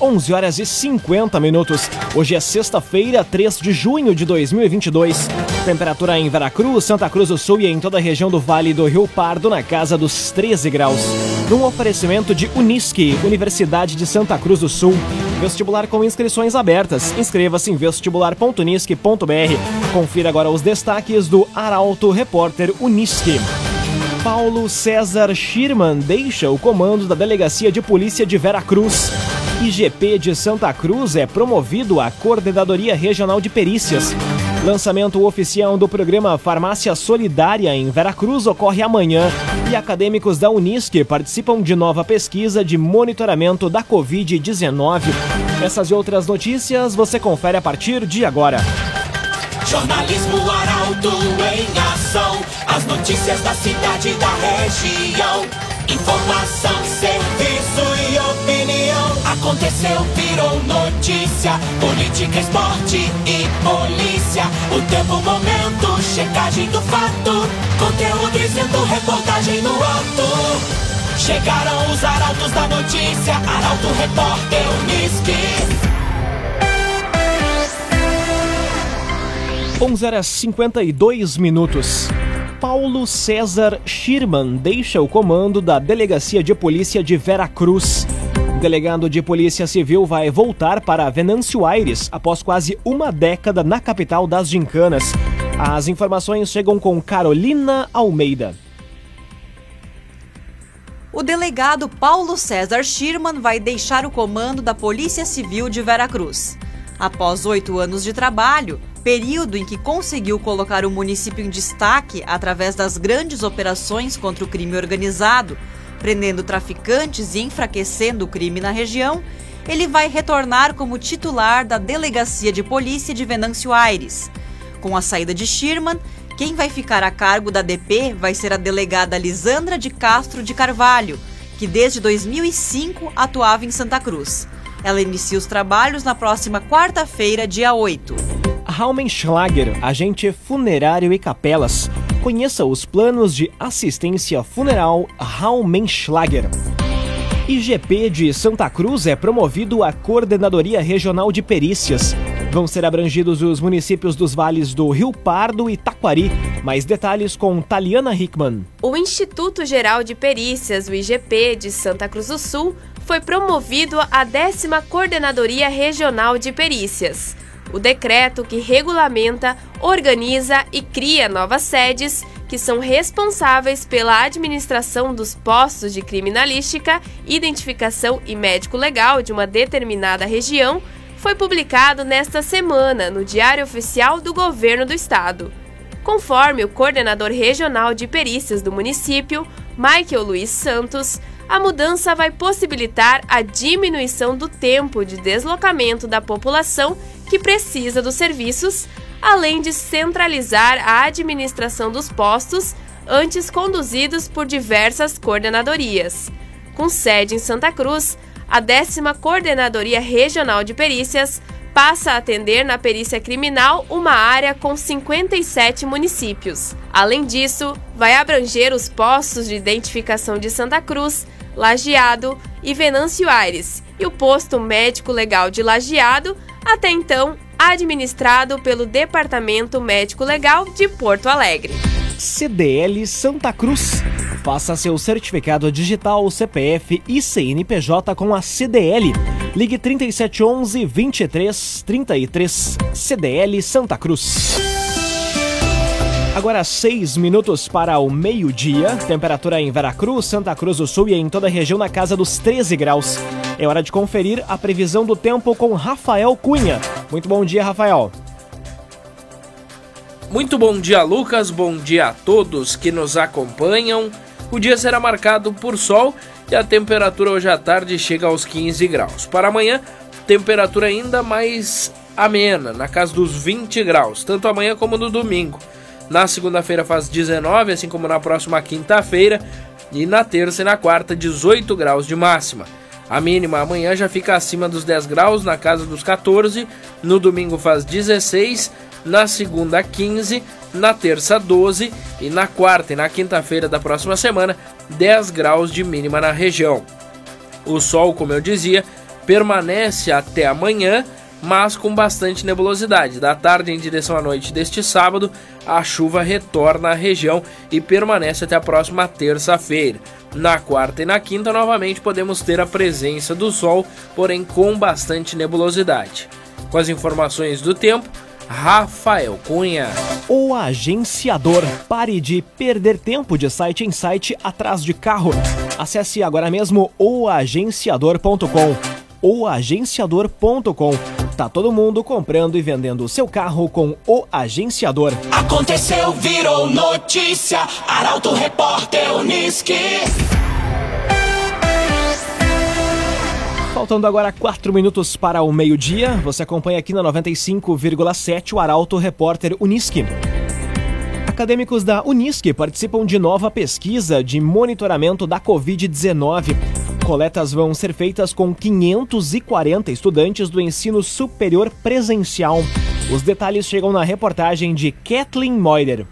11 horas e 50 minutos. Hoje é sexta-feira, 3 de junho de 2022. Temperatura em Veracruz, Santa Cruz do Sul e em toda a região do Vale do Rio Pardo na casa dos 13 graus. Num oferecimento de Unisque, Universidade de Santa Cruz do Sul. Vestibular com inscrições abertas. Inscreva-se em vestibular.unisque.br. Confira agora os destaques do Arauto Repórter Unisque. Paulo César Schirman deixa o comando da Delegacia de Polícia de Veracruz. IGP de Santa Cruz é promovido à Coordenadoria Regional de Perícias. Lançamento oficial do programa Farmácia Solidária em Veracruz ocorre amanhã e acadêmicos da Unisque participam de nova pesquisa de monitoramento da Covid-19. Essas e outras notícias você confere a partir de agora. Jornalismo Arauto em ação. As notícias da cidade e da região. Informação, serviço e opinião. Aconteceu, virou notícia. Política, esporte e polícia. O tempo, momento, checagem do fato. Conteúdo dizendo, reportagem no ato. Chegaram os arautos da notícia. Arauto, repórter, Unisque. 11 horas 52 minutos. Paulo César Schirman deixa o comando da Delegacia de Polícia de Veracruz. O delegado de Polícia Civil vai voltar para Venâncio Aires após quase uma década na capital das gincanas. As informações chegam com Carolina Almeida. O delegado Paulo César Schirman vai deixar o comando da Polícia Civil de Veracruz. Após oito anos de trabalho, período em que conseguiu colocar o município em destaque através das grandes operações contra o crime organizado, prendendo traficantes e enfraquecendo o crime na região, ele vai retornar como titular da Delegacia de Polícia de Venâncio Aires. Com a saída de Schirman, quem vai ficar a cargo da DP vai ser a delegada Lisandra de Castro de Carvalho, que desde 2005 atuava em Santa Cruz. Ela inicia os trabalhos na próxima quarta-feira, dia 8. Raumenschlager, agente funerário e capelas. Conheça os planos de assistência funeral Raumenschlager. IGP de Santa Cruz é promovido à Coordenadoria Regional de Perícias. Vão ser abrangidos os municípios dos vales do Rio Pardo e Taquari. Mais detalhes com Taliana Hickman. O Instituto Geral de Perícias, o IGP, de Santa Cruz do Sul, foi promovido à décima Coordenadoria Regional de Perícias. O decreto que regulamenta, organiza e cria novas sedes que são responsáveis pela administração dos postos de criminalística, identificação e médico legal de uma determinada região foi publicado nesta semana no Diário Oficial do Governo do Estado. Conforme o coordenador regional de perícias do município, Michael Luiz Santos, a mudança vai possibilitar a diminuição do tempo de deslocamento da população que precisa dos serviços, além de centralizar a administração dos postos, antes conduzidos por diversas coordenadorias. Com sede em Santa Cruz, a décima Coordenadoria Regional de Perícias passa a atender na perícia criminal uma área com 57 municípios. Além disso, vai abranger os postos de identificação de Santa Cruz, Lajeado e Venâncio Aires, e o posto médico legal de Lajeado, até então administrado pelo Departamento Médico Legal de Porto Alegre. CDL Santa Cruz. Faça seu certificado digital CPF e CNPJ com a CDL. Ligue 3711 2333 CDL Santa Cruz. Agora seis minutos para o meio-dia. Temperatura em Veracruz, Santa Cruz do Sul e em toda a região na casa dos 13 graus. É hora de conferir a previsão do tempo com Rafael Cunha. Muito bom dia, Rafael. Muito bom dia, Lucas. Bom dia a todos que nos acompanham. O dia será marcado por sol e a temperatura hoje à tarde chega aos 15 graus. Para amanhã, temperatura ainda mais amena, na casa dos 20 graus, tanto amanhã como no domingo. Na segunda-feira faz 19, assim como na próxima quinta-feira. E na terça e na quarta, 18 graus de máxima. A mínima amanhã já fica acima dos 10 graus, na casa dos 14. No domingo faz 16. Na segunda, 15. Na terça, 12. E na quarta e na quinta-feira da próxima semana, 10 graus de mínima na região. O sol, como eu dizia, permanece até amanhã, mas com bastante nebulosidade. Da tarde em direção à noite deste sábado, a chuva retorna à região e permanece até a próxima terça-feira. Na quarta e na quinta, novamente podemos ter a presença do sol, porém com bastante nebulosidade. Com as informações do tempo, Rafael Cunha. O agenciador. Pare de perder tempo de site em site atrás de carro. Acesse agora mesmo oagenciador.com. Oagenciador.com. Tá todo mundo comprando e vendendo o seu carro com o agenciador. Aconteceu, virou notícia. Arauto Repórter Uniski. Faltando agora 4 minutos para o meio-dia, você acompanha aqui na 95,7 o Arauto Repórter Uniski. Acadêmicos da Unisque participam de nova pesquisa de monitoramento da Covid-19. Coletas vão ser feitas com 540 estudantes do ensino superior presencial. Os detalhes chegam na reportagem de Kathleen Moider.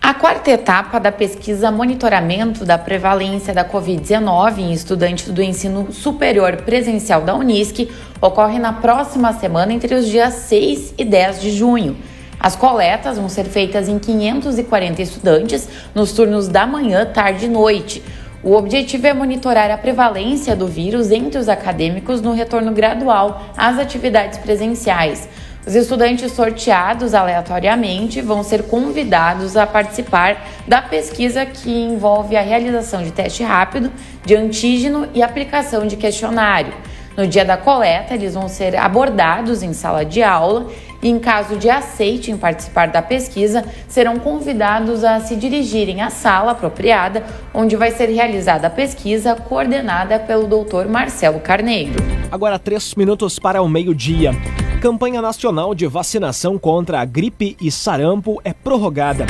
A quarta etapa da pesquisa monitoramento da prevalência da Covid-19 em estudantes do ensino superior presencial da Unisc ocorre na próxima semana entre os dias 6 e 10 de junho. As coletas vão ser feitas em 540 estudantes nos turnos da manhã, tarde e noite. O objetivo é monitorar a prevalência do vírus entre os acadêmicos no retorno gradual às atividades presenciais. Os estudantes sorteados aleatoriamente vão ser convidados a participar da pesquisa que envolve a realização de teste rápido, de antígeno e aplicação de questionário. No dia da coleta, eles vão ser abordados em sala de aula e, em caso de aceite em participar da pesquisa, serão convidados a se dirigirem à sala apropriada, onde vai ser realizada a pesquisa coordenada pelo Dr. Marcelo Carneiro. Agora, três minutos para o meio-dia. Campanha Nacional de Vacinação contra a Gripe e Sarampo é prorrogada.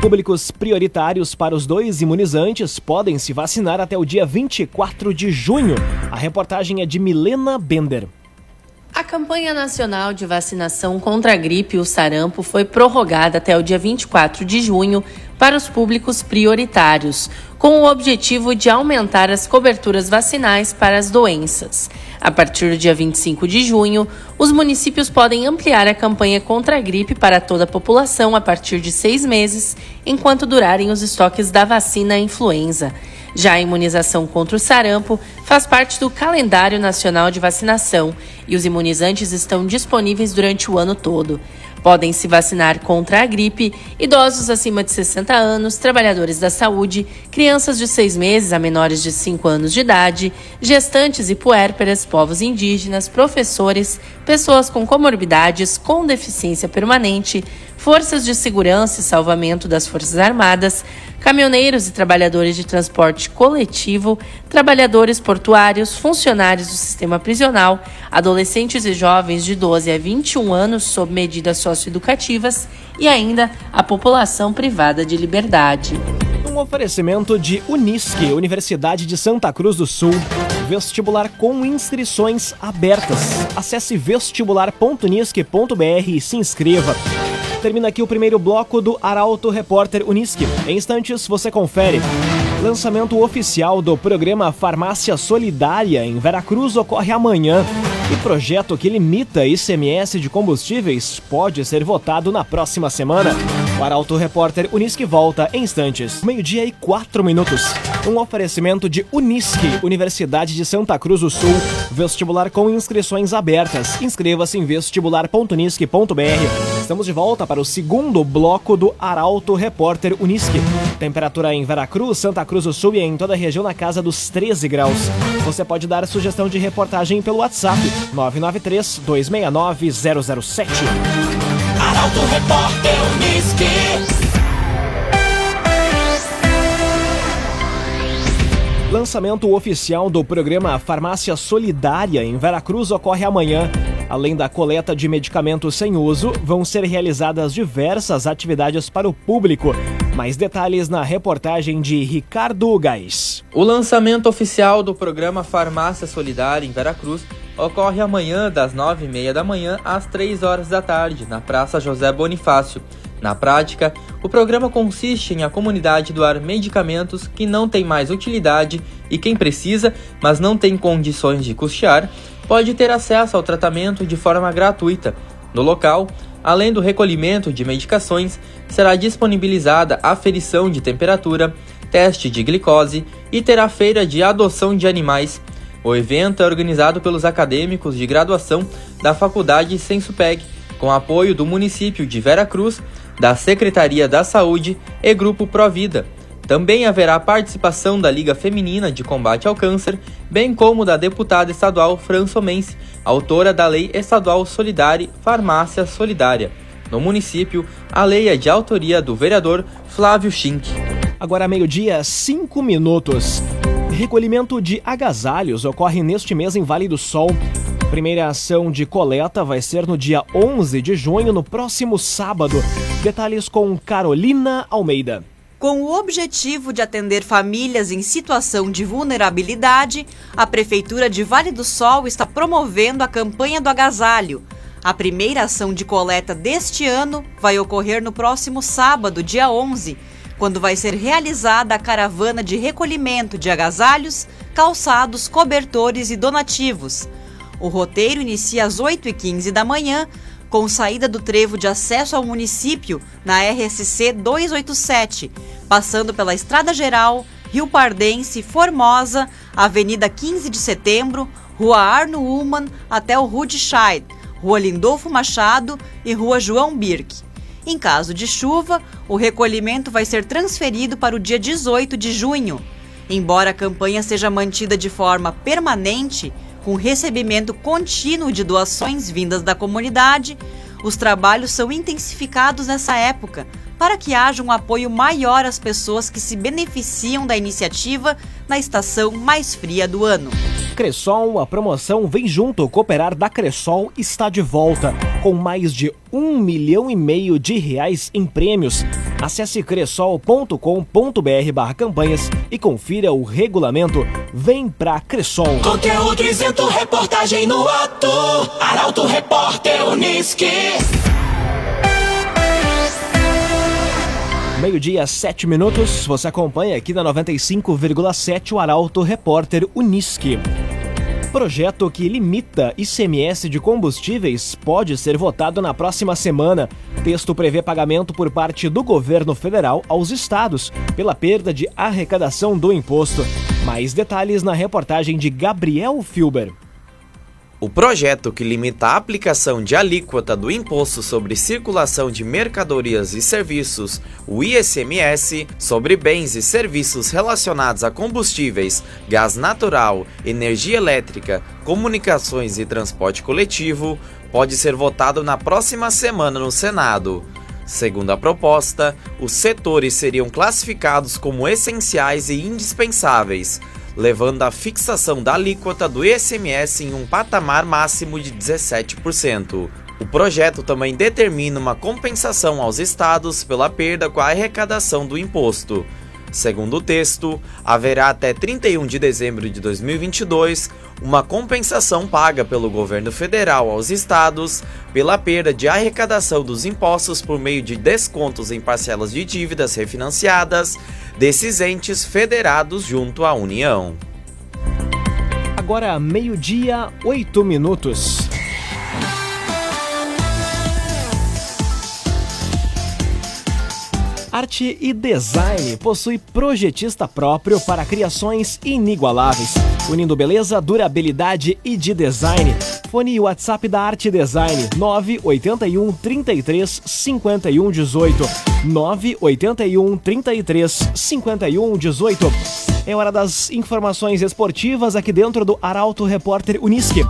Públicos prioritários para os dois imunizantes podem se vacinar até o dia 24 de junho. A reportagem é de Milena Bender. A campanha nacional de vacinação contra a gripe e o sarampo foi prorrogada até o dia 24 de junho para os públicos prioritários, com o objetivo de aumentar as coberturas vacinais para as doenças. A partir do dia 25 de junho, os municípios podem ampliar a campanha contra a gripe para toda a população a partir de seis meses, enquanto durarem os estoques da vacina influenza. Já a imunização contra o sarampo faz parte do calendário nacional de vacinação e os imunizantes estão disponíveis durante o ano todo. Podem se vacinar contra a gripe idosos acima de 60 anos, trabalhadores da saúde, crianças de 6 meses a menores de 5 anos de idade, gestantes e puérperas, povos indígenas, professores, pessoas com comorbidades, com deficiência permanente, forças de segurança e salvamento das Forças Armadas, caminhoneiros e trabalhadores de transporte coletivo, trabalhadores portuários, funcionários do sistema prisional, adolescentes e jovens de 12 a 21 anos sob medidas socioeducativas e ainda a população privada de liberdade. Um oferecimento de Unisque, Universidade de Santa Cruz do Sul. Vestibular com inscrições abertas. Acesse vestibular.unisque.br e se inscreva. Termina aqui o primeiro bloco do Arauto Repórter Unisque. Em instantes você confere. Lançamento oficial do programa Farmácia Solidária em Veracruz ocorre amanhã. E projeto que limita ICMS de combustíveis pode ser votado na próxima semana. O Arauto Repórter Unisque volta em instantes. Meio-dia e quatro minutos. Um oferecimento de Unisque, Universidade de Santa Cruz do Sul. Vestibular com inscrições abertas. Inscreva-se em vestibular.unisque.br. Estamos de volta para o segundo bloco do Arauto Repórter Unisque. Temperatura em Veracruz, Santa Cruz do Sul e em toda a região na casa dos 13 graus. Você pode dar sugestão de reportagem pelo WhatsApp 993 269 007. Arauto Repórter Unisque. Lançamento oficial do programa Farmácia Solidária em Veracruz ocorre amanhã. Além da coleta de medicamentos sem uso, vão ser realizadas diversas atividades para o público. Mais detalhes na reportagem de Ricardo Gás. O lançamento oficial do programa Farmácia Solidária em Veracruz ocorre amanhã das 9h30 da manhã às 3 horas da tarde, na Praça José Bonifácio. Na prática, o programa consiste em a comunidade doar medicamentos que não têm mais utilidade e quem precisa, mas não tem condições de custear, pode ter acesso ao tratamento de forma gratuita. No local, além do recolhimento de medicações, será disponibilizada aferição de temperatura, teste de glicose e terá feira de adoção de animais. O evento é organizado pelos acadêmicos de graduação da Faculdade Sensupeg, com apoio do município de Vera Cruz, da Secretaria da Saúde e Grupo Provida. Também haverá participação da Liga Feminina de Combate ao Câncer, bem como da deputada estadual Fran Somense, autora da Lei Estadual Solidária Farmácia Solidária. No município, a lei é de autoria do vereador Flávio Schink. Agora meio-dia, 5 minutos. Recolhimento de agasalhos ocorre neste mês em Vale do Sol. Primeira ação de coleta vai ser no dia 11 de junho, no próximo sábado. Detalhes com Carolina Almeida. Com o objetivo de atender famílias em situação de vulnerabilidade, a Prefeitura de Vale do Sol está promovendo a campanha do agasalho. A primeira ação de coleta deste ano vai ocorrer no próximo sábado, dia 11, quando vai ser realizada a caravana de recolhimento de agasalhos, calçados, cobertores e donativos. O roteiro inicia às 8h15 da manhã, com saída do trevo de acesso ao município na RSC 287, passando pela Estrada Geral, Rio Pardense, Formosa, Avenida 15 de Setembro, Rua Arno Ullmann até o Rudscheid, Rua Lindolfo Machado e Rua João Birk. Em caso de chuva, o recolhimento vai ser transferido para o dia 18 de junho. Embora a campanha seja mantida de forma permanente, com recebimento contínuo de doações vindas da comunidade, os trabalhos são intensificados nessa época para que haja um apoio maior às pessoas que se beneficiam da iniciativa na estação mais fria do ano. Cressol, a promoção Vem Junto Cooperar da Cressol está de volta, com mais de um milhão e meio de reais em prêmios. Acesse cressol.com.br barra campanhas e confira o regulamento. Vem pra Cressol. Conteúdo isento, reportagem no ato. Arauto Repórter Uniski. Meio-dia, sete minutos. Você acompanha aqui na 95,7 o Arauto Repórter Uniski. Projeto que limita ICMS de combustíveis pode ser votado na próxima semana. Texto prevê pagamento por parte do governo federal aos estados pela perda de arrecadação do imposto. Mais detalhes na reportagem de Gabriel Filber. O projeto que limita a aplicação de alíquota do Imposto sobre Circulação de Mercadorias e Serviços, o ICMS, sobre bens e serviços relacionados a combustíveis, gás natural, energia elétrica, comunicações e transporte coletivo, pode ser votado na próxima semana no Senado. Segundo a proposta, os setores seriam classificados como essenciais e indispensáveis levando a fixação da alíquota do ICMS em um patamar máximo de 17%. O projeto também determina uma compensação aos estados pela perda com a arrecadação do imposto. Segundo o texto, haverá até 31 de dezembro de 2022 uma compensação paga pelo governo federal aos estados pela perda de arrecadação dos impostos por meio de descontos em parcelas de dívidas refinanciadas desses entes federados junto à União. Agora, meio-dia, oito minutos. Arte e Design possui projetista próprio para criações inigualáveis, unindo beleza, durabilidade e de design. Fone e WhatsApp da Arte Design 981 33 51 18 981 33 51 18. É hora das informações esportivas aqui dentro do Arauto Repórter Unisque.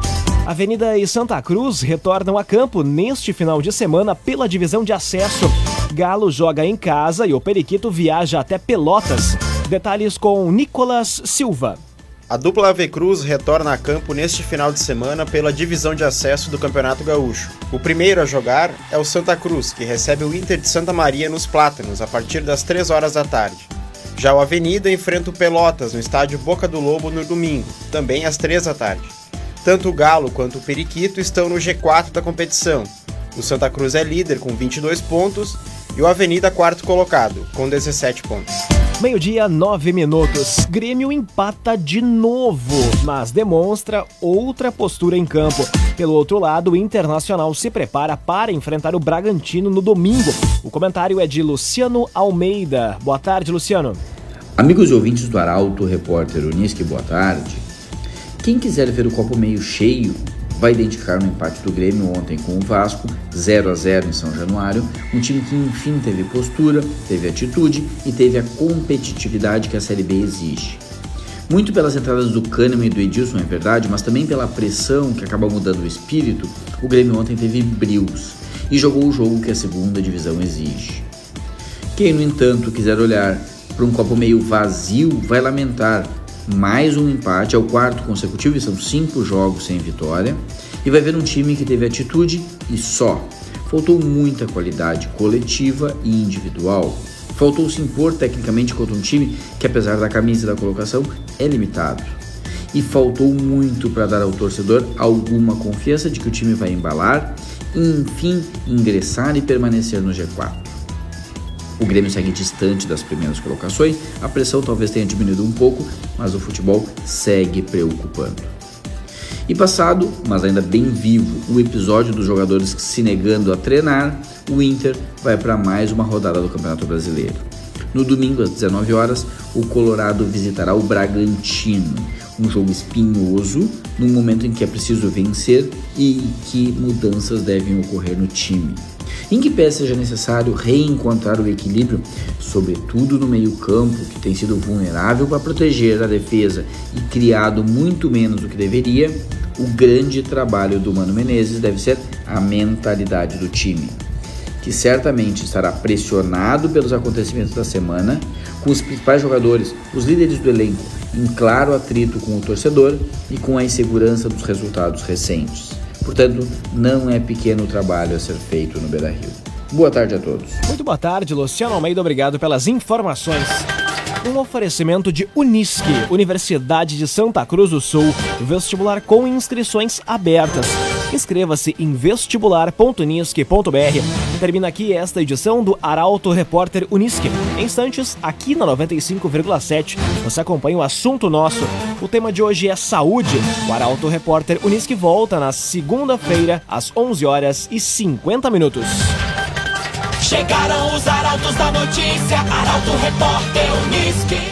Avenida e Santa Cruz retornam a campo neste final de semana pela divisão de acesso. Galo joga em casa e o Periquito viaja até Pelotas. Detalhes com Nicolas Silva. A dupla Ave Cruz retorna a campo neste final de semana pela divisão de acesso do Campeonato Gaúcho. O primeiro a jogar é o Santa Cruz, que recebe o Inter de Santa Maria nos Plátanos a partir das 3 horas da tarde. Já o Avenida enfrenta o Pelotas no estádio Boca do Lobo no domingo, também às 3 da tarde. Tanto o Galo quanto o Periquito estão no G4 da competição. O Santa Cruz é líder com 22 pontos e o Avenida quarto colocado, com 17 pontos. Meio-dia, nove minutos. Grêmio empata de novo, mas demonstra outra postura em campo. Pelo outro lado, o Internacional se prepara para enfrentar o Bragantino no domingo. O comentário é de Luciano Almeida. Boa tarde, Luciano. Amigos e ouvintes do Arauto, repórter Unisque, boa tarde. Quem quiser ver o copo meio cheio, vai identificar no empate do Grêmio ontem com o Vasco, 0 a 0 em São Januário, um time que enfim teve postura, teve atitude e teve a competitividade que a Série B exige. Muito pelas entradas do Kahneman e do Edilson, é verdade, mas também pela pressão que acaba mudando o espírito, o Grêmio ontem teve brios e jogou o jogo que a segunda divisão exige. Quem, no entanto, quiser olhar para um copo meio vazio vai lamentar mais um empate, é o quarto consecutivo e são cinco jogos sem vitória. E vai ver um time que teve atitude e só. Faltou muita qualidade coletiva e individual. Faltou se impor tecnicamente contra um time que, apesar da camisa e da colocação, é limitado. E faltou muito para dar ao torcedor alguma confiança de que o time vai embalar e, enfim, ingressar e permanecer no G4. O Grêmio segue distante das primeiras colocações, a pressão talvez tenha diminuído um pouco, mas o futebol segue preocupando. E passado, mas ainda bem vivo, o episódio dos jogadores se negando a treinar, o Inter vai para mais uma rodada do Campeonato Brasileiro. No domingo, às 19 horas, o Colorado visitará o Bragantino, um jogo espinhoso, num momento em que é preciso vencer e que mudanças devem ocorrer no time. Em que pé seja necessário reencontrar o equilíbrio, sobretudo no meio-campo, que tem sido vulnerável para proteger a defesa e criado muito menos do que deveria, o grande trabalho do Mano Menezes deve ser a mentalidade do time, que certamente estará pressionado pelos acontecimentos da semana, com os principais jogadores, os líderes do elenco, em claro atrito com o torcedor e com a insegurança dos resultados recentes. Portanto, não é pequeno o trabalho a ser feito no Beira Rio. Boa tarde a todos. Muito boa tarde, Luciano Almeida. Obrigado pelas informações. Um oferecimento de Unisque, Universidade de Santa Cruz do Sul, vestibular com inscrições abertas. Inscreva-se em vestibular.unisque.br. Termina aqui esta edição do Arauto Repórter Unisque. Em instantes, aqui na 95,7, você acompanha o assunto nosso. O tema de hoje é saúde. O Arauto Repórter Unisque volta na segunda-feira, às 11 horas e 50 minutos. Chegaram os arautos da notícia, Arauto Repórter Unisque.